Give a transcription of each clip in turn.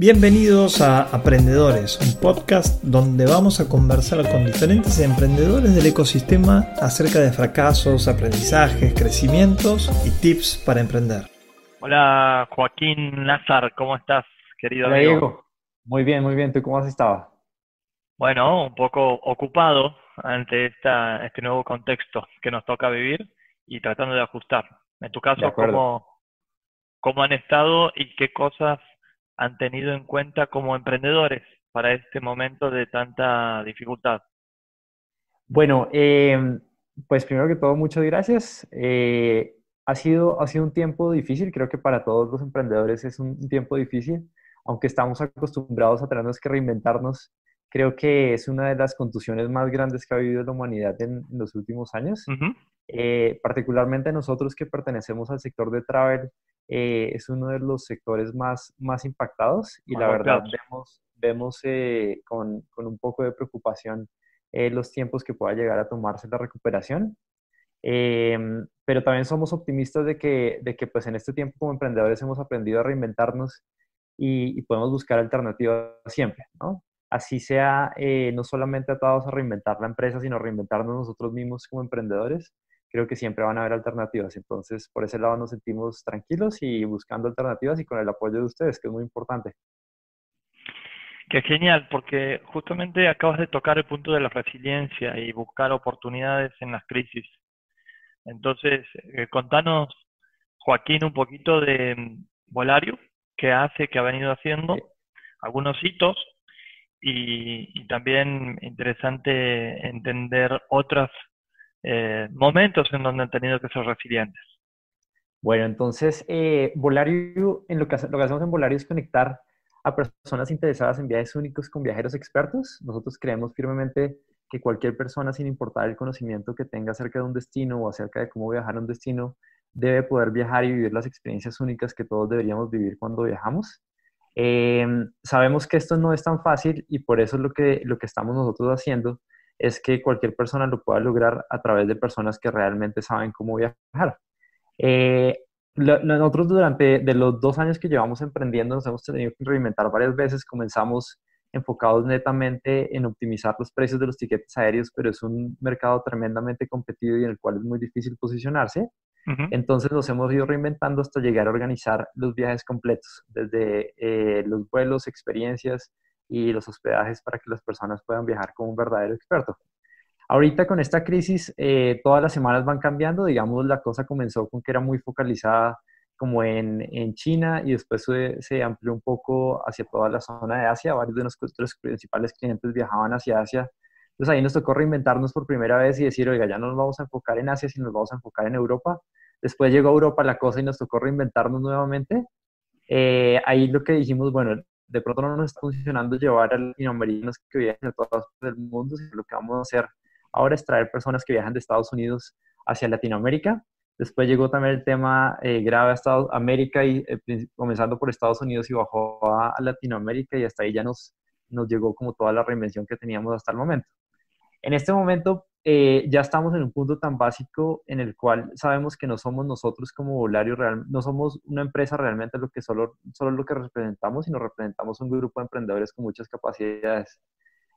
Bienvenidos a Aprendedores, un podcast donde vamos a conversar con diferentes emprendedores del ecosistema acerca de fracasos, aprendizajes, crecimientos y tips para emprender. Hola Joaquín Nazar, ¿cómo estás, querido Hola, amigo? Diego. Muy bien, muy bien. ¿Tú cómo has estado? Bueno, un poco ocupado ante esta, este nuevo contexto que nos toca vivir y tratando de ajustar. En tu caso. ¿cómo, cómo han estado y qué cosas han tenido en cuenta como emprendedores para este momento de tanta dificultad? Bueno, eh, pues primero que todo, muchas gracias. Eh, ha sido, ha sido un tiempo difícil, creo que para todos los emprendedores es un, tiempo difícil, aunque estamos acostumbrados a tenernos que reinventarnos. Creo que es una de las contusiones más grandes que ha vivido la humanidad en, en los últimos años. Eh, particularmente nosotros que pertenecemos al sector de travel, eh, es uno de los sectores más, más impactados y Más la verdad golpeados. vemos, vemos eh, con, con un poco de preocupación eh, los tiempos que pueda llegar a tomarse la recuperación. Em, pero también somos optimistas de que, de que pues en este tiempo como emprendedores hemos aprendido a reinventarnos y, y podemos buscar alternativas siempre, ¿no? Así sea, eh, no solamente atados a reinventar la empresa, sino reinventarnos nosotros mismos como emprendedores, creo que siempre van a haber alternativas. Entonces, por ese lado nos sentimos tranquilos y buscando alternativas y con el apoyo de ustedes, que es muy importante. Qué genial, porque justamente acabas de tocar el punto de la resiliencia y buscar oportunidades en las crisis. Entonces, eh, contanos, Joaquín, un poquito de mm, Volario, qué hace, qué ha venido haciendo, Sí. algunos hitos y, y también interesante entender otros eh, momentos en donde han tenido que ser resilientes. Bueno, entonces, eh, Volario, en lo que, lo que hacemos en Volario es conectar a personas interesadas en viajes únicos con viajeros expertos. Nosotros creemos firmemente que cualquier persona, sin importar el conocimiento que tenga acerca de un destino o acerca de cómo viajar a un destino, debe poder viajar y vivir las experiencias únicas que todos deberíamos vivir cuando viajamos. Eh, sabemos que esto no es tan fácil y por eso lo que, lo que estamos nosotros haciendo es que cualquier persona lo pueda lograr a través de personas que realmente saben cómo viajar. Eh, lo- nosotros durante de los dos años que llevamos emprendiendo nos hemos tenido que reinventar varias veces. Comenzamos enfocados netamente en optimizar los precios de los tiquetes aéreos, pero es un mercado tremendamente competido y en el cual es muy difícil posicionarse. Entonces nos hemos ido reinventando hasta llegar a organizar los viajes completos, desde eh, los vuelos, experiencias y los hospedajes para que las personas puedan viajar con un verdadero experto. Ahorita con esta crisis, eh, todas las semanas van cambiando, digamos, la cosa comenzó con que era muy focalizada como en, en China y después se, se amplió un poco hacia toda la zona de Asia, varios de nuestros principales clientes viajaban hacia Asia. Entonces ahí nos tocó reinventarnos por primera vez y decir, oiga, ya no nos vamos a enfocar en Asia, sino nos vamos a enfocar en Europa. Después llegó a Europa la cosa y nos tocó reinventarnos nuevamente. Eh, ahí lo que dijimos, bueno, de pronto no nos está funcionando llevar a latinoamericanos que viajan de todas partes del mundo, lo que vamos a hacer ahora es traer personas que viajan de Estados Unidos hacia Latinoamérica. Después llegó también el tema eh, grave a Estados América y eh, comenzando por Estados Unidos y bajó a Latinoamérica y hasta ahí ya nos, nos llegó como toda la reinvención que teníamos hasta el momento. En este momento eh, ya estamos en un punto tan básico en el cual sabemos que no somos nosotros como Volario, real, no somos una empresa realmente lo que solo, solo lo que representamos, sino representamos un grupo de emprendedores con muchas capacidades.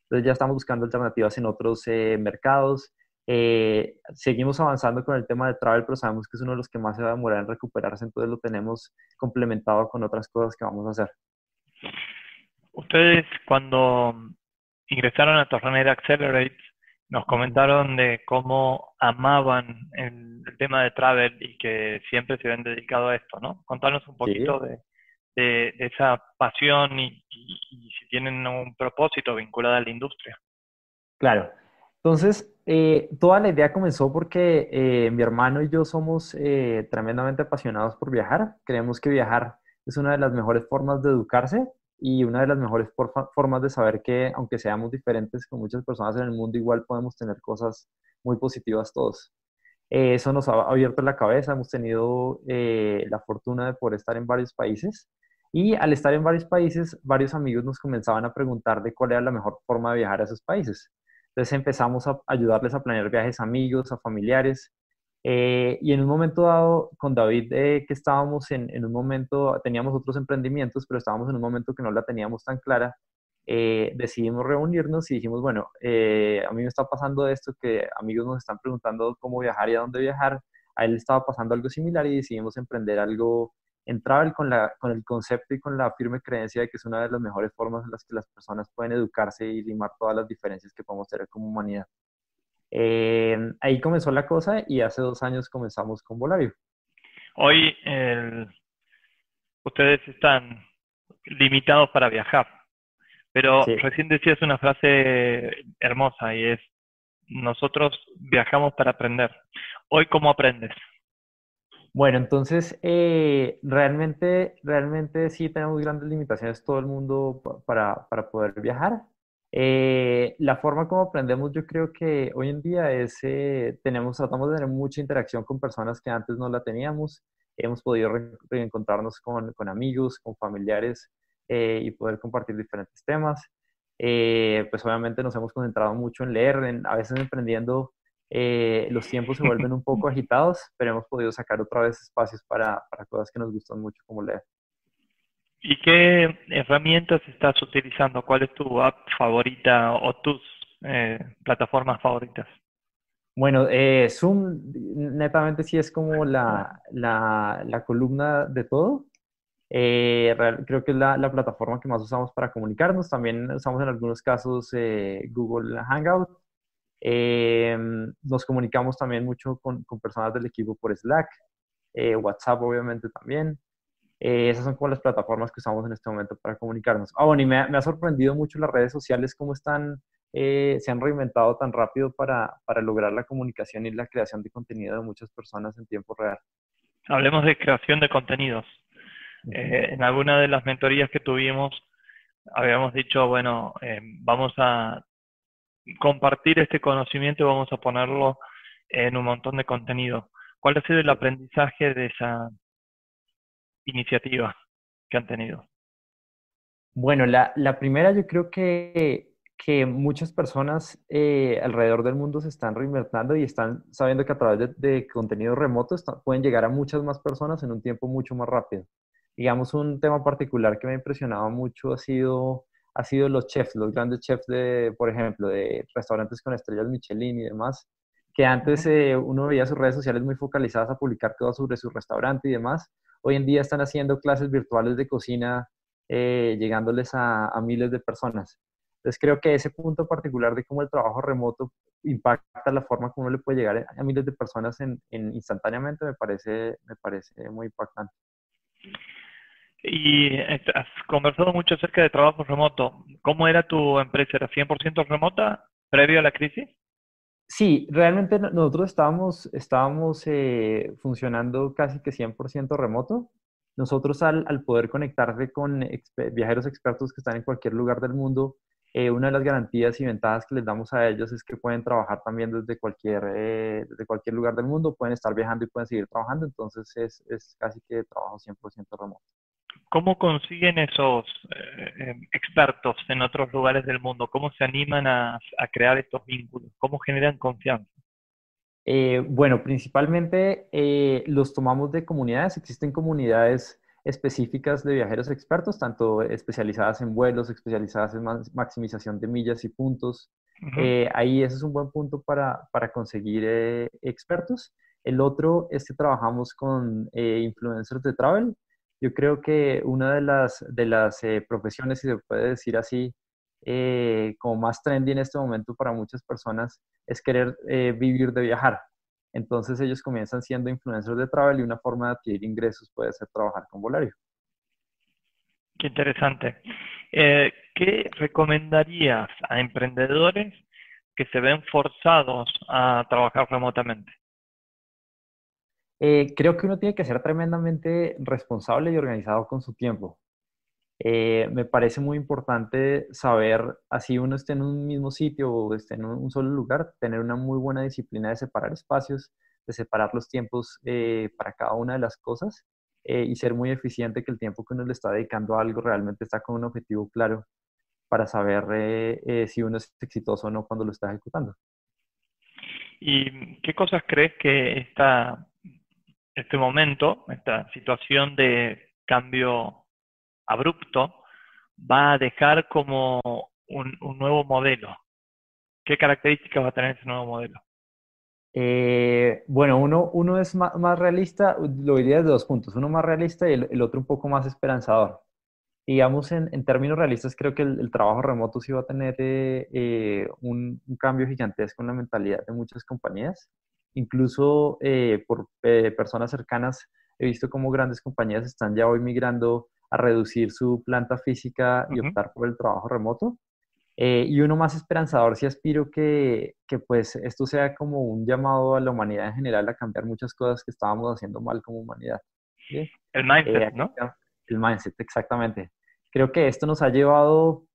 Entonces ya estamos buscando alternativas en otros eh, mercados. Eh, seguimos avanzando con el tema de travel, pero sabemos que es uno de los que más se va a demorar en recuperarse, entonces lo tenemos complementado con otras cosas que vamos a hacer. Ustedes cuando ingresaron a Tornera Accelerate nos comentaron de cómo amaban el, el tema de travel y que siempre se habían dedicado a esto, ¿no? Contanos un poquito de, de- de esa pasión y, y- y si tienen un propósito vinculado a la industria. Claro. Entonces, eh, toda la idea comenzó porque eh, mi hermano y yo somos eh, tremendamente apasionados por viajar. Creemos que viajar es una de las mejores formas de educarse y una de las mejores formas de saber que, aunque seamos diferentes con muchas personas en el mundo, igual podemos tener cosas muy positivas todos. Eh, eso nos ha abierto la cabeza. Hemos tenido eh, la fortuna de poder estar en varios países. Y al estar en varios países, varios amigos nos comenzaban a preguntar de cuál era la mejor forma de viajar a esos países. Entonces empezamos a ayudarles a planear viajes a amigos, a familiares, Eh, y en un momento dado, con David, eh, que estábamos en, en, un momento, teníamos otros emprendimientos, pero estábamos en un momento que no la teníamos tan clara, eh, decidimos reunirnos y dijimos, bueno, a mí me está pasando esto, que amigos nos están preguntando cómo viajar y a dónde viajar, a él le estaba pasando algo similar y decidimos emprender algo en travel con, la, con el concepto y con la firme creencia de que es una de las mejores formas en las que las personas pueden educarse y limar todas las diferencias que podemos tener como humanidad. Eh, ahí comenzó la cosa y hace dos años comenzamos con Volario. Hoy ustedes están limitados para viajar, pero recién decías una frase hermosa y es, nosotros viajamos para aprender. Hoy, ¿cómo aprendes? Bueno, entonces, eh, realmente, realmente sí tenemos grandes limitaciones todo el mundo para, para poder viajar. Eh, la forma como aprendemos, yo creo que hoy en día es, eh, tenemos, tratamos de tener mucha interacción con personas que antes no la teníamos. Hemos podido reencontrarnos con, con, amigos, con familiares y poder compartir diferentes temas. pues obviamente nos hemos concentrado mucho en leer, en, a veces emprendiendo eh, los tiempos se vuelven un poco agitados, pero hemos podido sacar otra vez espacios para, para cosas que nos gustan mucho, como leer. ¿Y qué herramientas estás utilizando? ¿Cuál es tu app favorita o tus eh, plataformas favoritas? Bueno, eh, Zoom netamente sí es como la, la, columna de todo. creo que es la, la, plataforma que más usamos para comunicarnos. También usamos en algunos casos Google Hangout eh, nos comunicamos también mucho con, con, personas del equipo por Slack, eh, WhatsApp obviamente también. Eh, esas son como las plataformas que usamos en este momento para comunicarnos. Ah, bueno, y me, me ha sorprendido mucho las redes sociales, cómo están, se han reinventado tan rápido para, para lograr la comunicación y la creación de contenido de muchas personas en tiempo real. Hablemos de creación de contenidos. en alguna de las mentorías que tuvimos, habíamos dicho, bueno, vamos a compartir este conocimiento y vamos a ponerlo en un montón de contenido. ¿Cuál ha sido el aprendizaje de esa iniciativa que han tenido? Bueno, la, la primera yo creo que, que muchas personas eh, alrededor del mundo se están reinventando y están sabiendo que a través de, contenido remoto pueden llegar a muchas más personas en un tiempo mucho más rápido. Digamos, un tema particular que me ha impresionado mucho ha sido ha sido los chefs, los grandes chefs de, por ejemplo, de restaurantes con estrellas Michelin y demás, que antes eh, uno veía sus redes sociales muy focalizadas a publicar todo sobre su restaurante y demás. Hoy en día están haciendo clases virtuales de cocina, eh, llegándoles a, miles de personas. Entonces creo que ese punto particular de cómo el trabajo remoto impacta la forma como uno le puede llegar a miles de personas en, en instantáneamente me parece, me parece muy impactante. Y has conversado mucho acerca de trabajo remoto. ¿Cómo era tu empresa? ¿Era 100% remota previo a la crisis? Sí, realmente nosotros estábamos, estábamos eh, funcionando casi que 100% remoto. Nosotros al, al poder conectarse con viajeros expertos que están en cualquier lugar del mundo, eh, una de las garantías y ventajas que les damos a ellos es que pueden trabajar también desde cualquier, eh, desde cualquier lugar del mundo, pueden estar viajando y pueden seguir trabajando, entonces es, es casi que trabajo 100% remoto. ¿Cómo consiguen esos eh, em, expertos en otros lugares del mundo? ¿Cómo se animan a, crear estos vínculos? ¿Cómo generan confianza? Eh, bueno, principalmente eh, los tomamos de comunidades. Existen comunidades específicas de viajeros expertos, tanto especializadas en vuelos, especializadas en maximización de millas y puntos. ahí ese es un buen punto para, para conseguir expertos. El otro es que trabajamos con influencers de travel. Yo creo que una de las, de las eh, profesiones, si se puede decir así, eh, como más trendy en este momento para muchas personas, es querer eh, vivir de viajar. Entonces ellos comienzan siendo influencers de travel y una forma de adquirir ingresos puede ser trabajar con Volario. Qué interesante. ¿Qué recomendarías a emprendedores que se ven forzados a trabajar remotamente? Eh, creo que uno tiene que ser tremendamente responsable y organizado con su tiempo. Eh, me parece muy importante saber, así uno esté en un mismo sitio o esté en un, solo lugar, tener una muy buena disciplina de separar espacios, de separar los tiempos eh, para cada una de las cosas y ser muy eficiente que el tiempo que uno le está dedicando a algo realmente está con un objetivo claro para saber si uno es exitoso o no cuando lo está ejecutando. ¿Y qué cosas crees que esta, este momento, esta situación de cambio abrupto, va a dejar como un, nuevo modelo? ¿Qué características va a tener ese nuevo modelo? Eh, bueno, uno, es más, realista, lo diría desde dos puntos, uno más realista y el, otro un poco más esperanzador. Digamos, en, en términos realistas, creo que el, trabajo remoto sí va a tener eh, eh, un, cambio gigantesco en la mentalidad de muchas compañías. Incluso por personas cercanas, he visto cómo grandes compañías están ya hoy migrando a reducir su planta física y optar por el trabajo remoto. Eh, y uno más esperanzador, sí aspiro que, que, pues esto sea como un llamado a la humanidad en general a cambiar muchas cosas que estábamos haciendo mal como humanidad. El mindset, eh, ¿no? El mindset, exactamente. Creo que esto nos ha llevado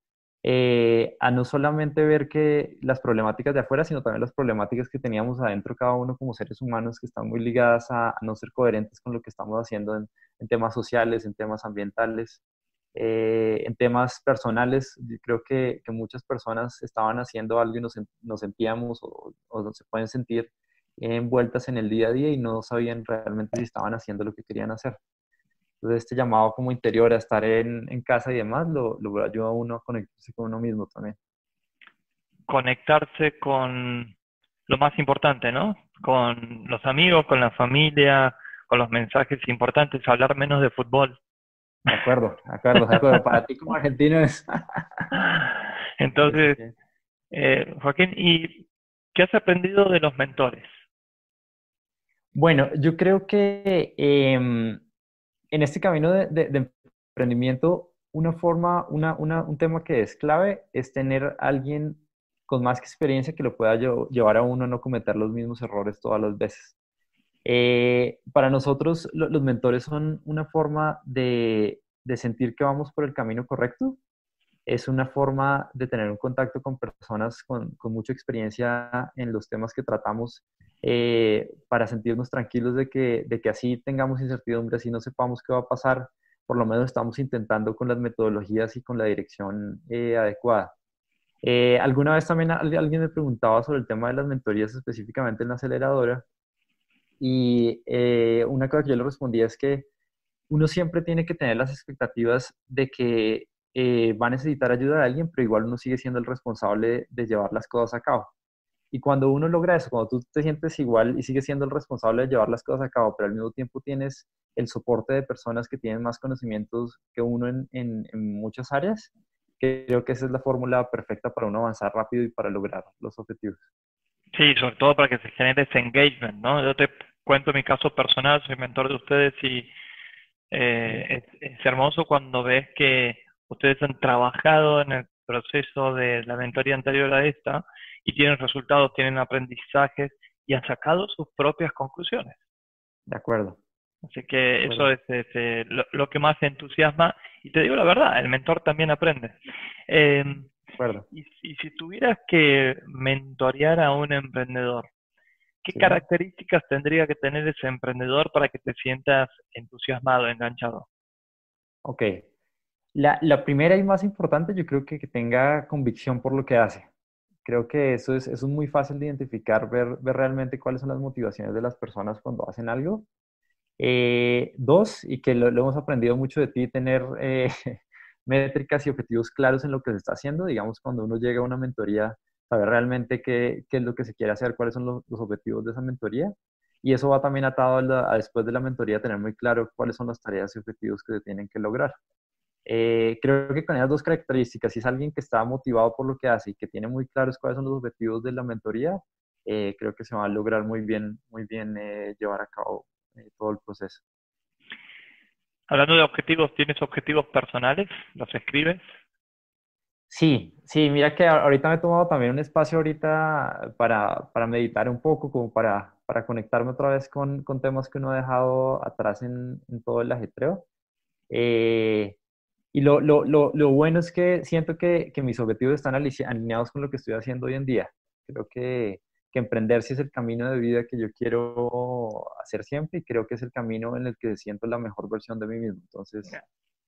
eh, a no solamente ver que las problemáticas de afuera, sino también las problemáticas que teníamos adentro cada uno como seres humanos que están muy ligadas a, no ser coherentes con lo que estamos haciendo en, en temas sociales, en temas ambientales. Eh, en temas personales, creo que, que, muchas personas estaban haciendo algo y nos, nos sentíamos o, o, se pueden sentir envueltas en el día a día y no sabían realmente si estaban haciendo lo que querían hacer. Entonces, este llamado como interior a estar en, en casa y demás lo, lo ayuda a uno a conectarse con uno mismo también. Conectarse con lo más importante, ¿no? Con los amigos, con la familia, con los mensajes importantes, hablar menos de fútbol. De acuerdo, de acuerdo, de acuerdo. Para ti como argentino es... Entonces, eh, Joaquín, ¿y qué has aprendido de los mentores? Bueno, yo creo que em, en este camino de, emprendimiento, una forma, una, un tema que es clave es tener alguien con más experiencia que lo pueda llevar a uno a no cometer los mismos errores todas las veces. Eh, para nosotros los mentores son una forma de, sentir que vamos por el camino correcto, es una forma de tener un contacto con personas con, mucha experiencia en los temas que tratamos eh, para sentirnos tranquilos de que, de que así tengamos incertidumbre, así no sepamos qué va a pasar, por lo menos estamos intentando con las metodologías y con la dirección eh, adecuada. alguna vez también alguien me preguntaba sobre el tema de las mentorías específicamente en la aceleradora y eh, una cosa que yo le respondía es que uno siempre tiene que tener las expectativas de que eh, va a necesitar ayuda de alguien, pero igual uno sigue siendo el responsable de llevar las cosas a cabo. Y cuando uno logra eso, cuando tú te sientes igual y sigues siendo el responsable de llevar las cosas a cabo, pero al mismo tiempo tienes el soporte de personas que tienen más conocimientos que uno en, en, en muchas áreas, creo que esa es la fórmula perfecta para uno avanzar rápido y para lograr los objetivos. Sí, sobre todo para que se genere ese engagement, ¿no? Yo te cuento mi caso personal, soy mentor de ustedes y eh, es, hermoso cuando ves que ustedes han trabajado en el proceso de la mentoría anterior a esta y tienen resultados, tienen aprendizajes y han sacado sus propias conclusiones. De acuerdo. Así que eso es, eh, lo, que más entusiasma. Y te digo la verdad, el mentor también aprende. Eh, y, si tuvieras que mentorear a un emprendedor, ¿qué características tendría que tener ese emprendedor para que te sientas entusiasmado, enganchado? Ok. La, la primera y más importante, yo creo que, que tenga convicción por lo que hace. Creo que eso es, eso es muy fácil de identificar, ver, ver realmente cuáles son las motivaciones de las personas cuando hacen algo. Eh, dos, y que lo, hemos aprendido mucho de ti, tener eh, métricas y objetivos claros en lo que se está haciendo. Digamos, cuando uno llega a una mentoría, saber realmente qué, qué es lo que se quiere hacer, cuáles son los, objetivos de esa mentoría. Y eso va también atado a, después de la mentoría tener muy claro cuáles son las tareas y objetivos que se tienen que lograr. Eh, creo que con esas dos características, si es alguien que está motivado por lo que hace y que tiene muy claros cuáles son los objetivos de la mentoría, eh, creo que se va a lograr muy bien, muy bien eh, llevar a cabo todo el proceso. Hablando de objetivos, ¿tienes objetivos personales? ¿Los escribes? Sí, sí, mira que ahorita me he tomado también un espacio ahorita para, para meditar un poco, como para, para conectarme otra vez con, con, temas que uno ha dejado atrás en, en todo el ajetreo. Eh, y lo, lo, lo, lo, bueno es que siento que, que mis objetivos están alineados con lo que estoy haciendo hoy en día. Creo que, que emprender sí es el camino de vida que yo quiero hacer siempre y creo que es el camino en el que siento la mejor versión de mí mismo. Entonces...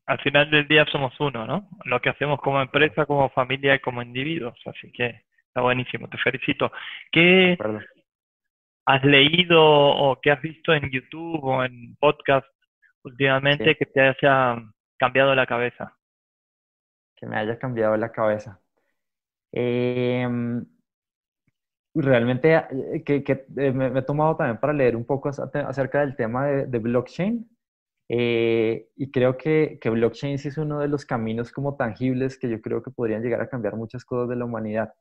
Al final del día somos uno, ¿no? Lo que hacemos como empresa, como familia y como individuos. Así que está buenísimo, te felicito. ¿Qué, has leído o que has visto en YouTube o en podcast últimamente que te haya cambiado la cabeza? Que me haya cambiado la cabeza. Em, realmente eh, que, eh, me, he tomado también para leer un poco acerca del tema de, blockchain. Eh, y creo que, blockchain sí es uno de los caminos como tangibles que yo creo que podrían llegar a cambiar muchas cosas de la humanidad.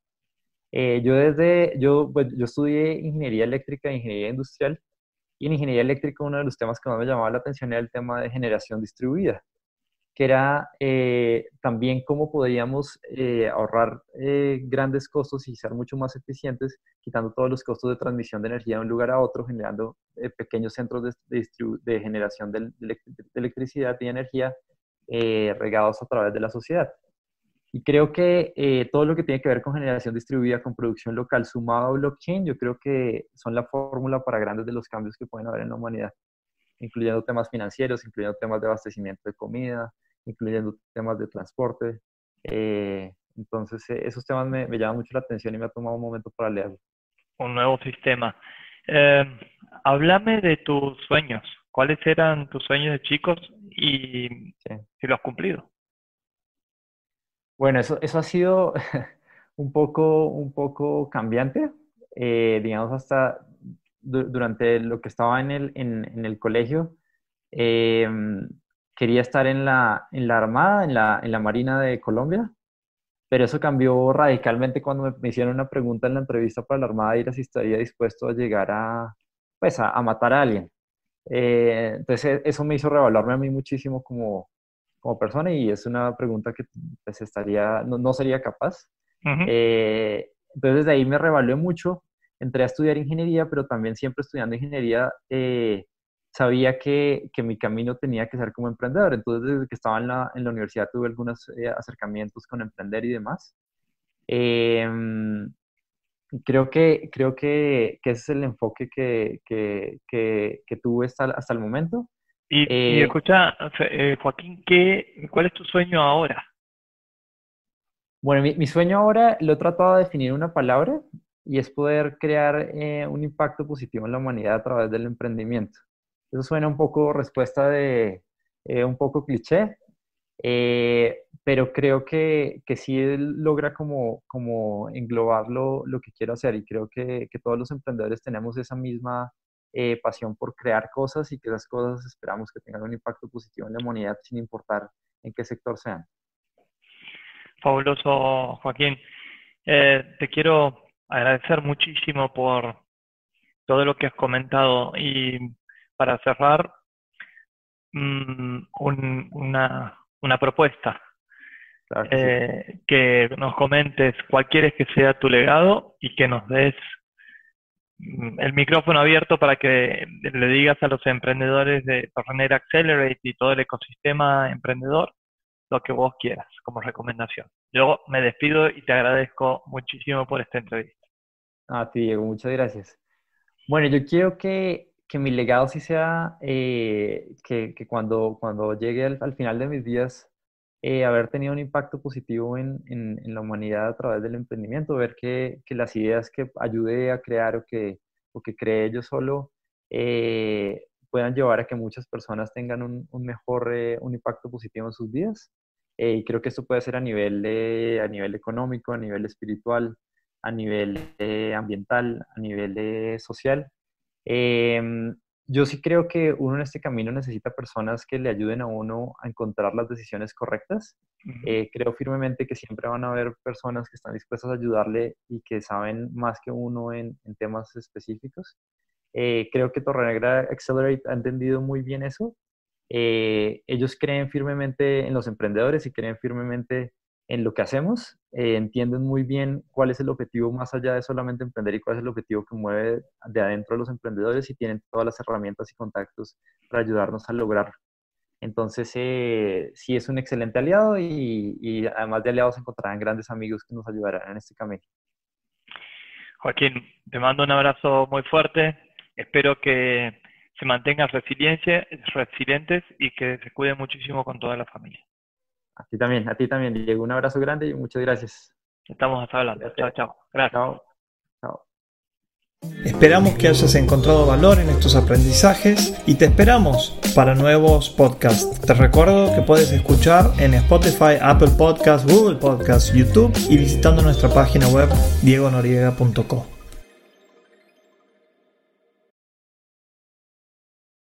yo desde, yo, pues, yo estudié ingeniería eléctrica e ingeniería industrial y en ingeniería eléctrica uno de los temas que más me llamaba la atención era el tema de generación distribuida que era eh, también cómo podíamos eh, ahorrar eh, grandes costos y ser mucho más eficientes, quitando todos los costos de transmisión de energía de un lugar a otro, generando pequeños centros de, de, generación de, electricidad y energía regados a través de la sociedad. Y creo que todo lo que tiene que ver con generación distribuida, con producción local, sumado a blockchain, yo creo que son la fórmula para grandes de los cambios que pueden haber en la humanidad, incluyendo temas financieros, incluyendo temas de abastecimiento de comida, incluyendo temas de transporte. Eh, entonces, eh, esos temas me, llaman mucho la atención y me ha tomado un momento para leerlo. Un nuevo sistema. Eh, háblame de tus sueños. ¿Cuáles eran tus sueños de chicos y si lo has cumplido? Bueno, eso, eso ha sido un poco, un poco cambiante. digamos, hasta durante lo que estaba en el, en, en el colegio, quería estar en la, en la Armada, en la, en la Marina de Colombia, pero eso cambió radicalmente cuando me, hicieron una pregunta en la entrevista para la Armada y era si estaría dispuesto a llegar a, pues, a, matar a alguien. Eh, entonces eso me hizo revaluarme a mí muchísimo como, como persona y es una pregunta que pues, estaría, no, no sería capaz. Eh, entonces de ahí me revalué mucho, entré a estudiar ingeniería, pero también siempre estudiando ingeniería eh, sabía que, que, mi camino tenía que ser como emprendedor. Entonces, desde que estaba en la, en la universidad tuve algunos eh, acercamientos con emprender y demás. Em, creo que, creo que, que, ese es el enfoque que, que tuve hasta, hasta, el momento. Y, y eh, escucha, eh, Joaquín, ¿qué, ¿cuál es tu sueño ahora? Bueno, mi, mi, sueño ahora lo he tratado de definir una palabra y es poder crear un impacto positivo en la humanidad a través del emprendimiento. Eso suena un poco respuesta de eh, un poco cliché, eh, pero creo que, que sí logra como, como englobar lo, lo, que quiero hacer y creo que, que todos los emprendedores tenemos esa misma eh, pasión por crear cosas y que esas cosas esperamos que tengan un impacto positivo en la humanidad sin importar en qué sector sean. Fabuloso, Joaquín. te quiero agradecer muchísimo por todo lo que has comentado y para cerrar, mm, una, una, propuesta. Eh, que nos comentes cuál quieres que sea tu legado y que nos des mm, el micrófono abierto para que le digas a los emprendedores de Torrenera Accelerate y todo el ecosistema emprendedor lo que vos quieras como recomendación. Yo me despido y te agradezco muchísimo por esta entrevista. A ti, Diego, muchas gracias. Bueno, yo quiero que que mi legado sí sea eh, que, que, cuando, cuando llegue al, final de mis días, eh, haber tenido un impacto positivo en, en, la humanidad a través del emprendimiento, ver que, que, las ideas que ayude a crear o que, o que creé yo solo eh, puedan llevar a que muchas personas tengan un, un mejor, un impacto positivo en sus vidas. y creo que esto puede ser a nivel, de, a nivel económico, a nivel espiritual, a nivel ambiental, a nivel social. Em, yo sí creo que uno en este camino necesita personas que le ayuden a uno a encontrar las decisiones correctas. Eh, creo firmemente que siempre van a haber personas que están dispuestas a ayudarle y que saben más que uno en, temas específicos. Eh, creo que Torrenegra Accelerate ha entendido muy bien eso. Eh, ellos creen firmemente en los emprendedores y creen firmemente en lo que hacemos, eh, entienden muy bien cuál es el objetivo más allá de solamente emprender y cuál es el objetivo que mueve de adentro a los emprendedores y tienen todas las herramientas y contactos para ayudarnos a lograrlo. Entonces, eh, sí es un excelente aliado y, y, además de aliados encontrarán grandes amigos que nos ayudarán en este camino. Joaquín, te mando un abrazo muy fuerte. Espero que se mantengan resilientes y que se cuiden muchísimo con toda la familia. A ti también, a ti también, Diego. Un abrazo grande y muchas gracias. Estamos hablando. Chao, chao. Gracias. Chao. Chao. Esperamos que hayas encontrado valor en estos aprendizajes y te esperamos para nuevos podcasts. Te recuerdo que puedes escuchar en Spotify, Apple Podcasts, Google Podcasts, YouTube y visitando nuestra página web diegonoriega.co.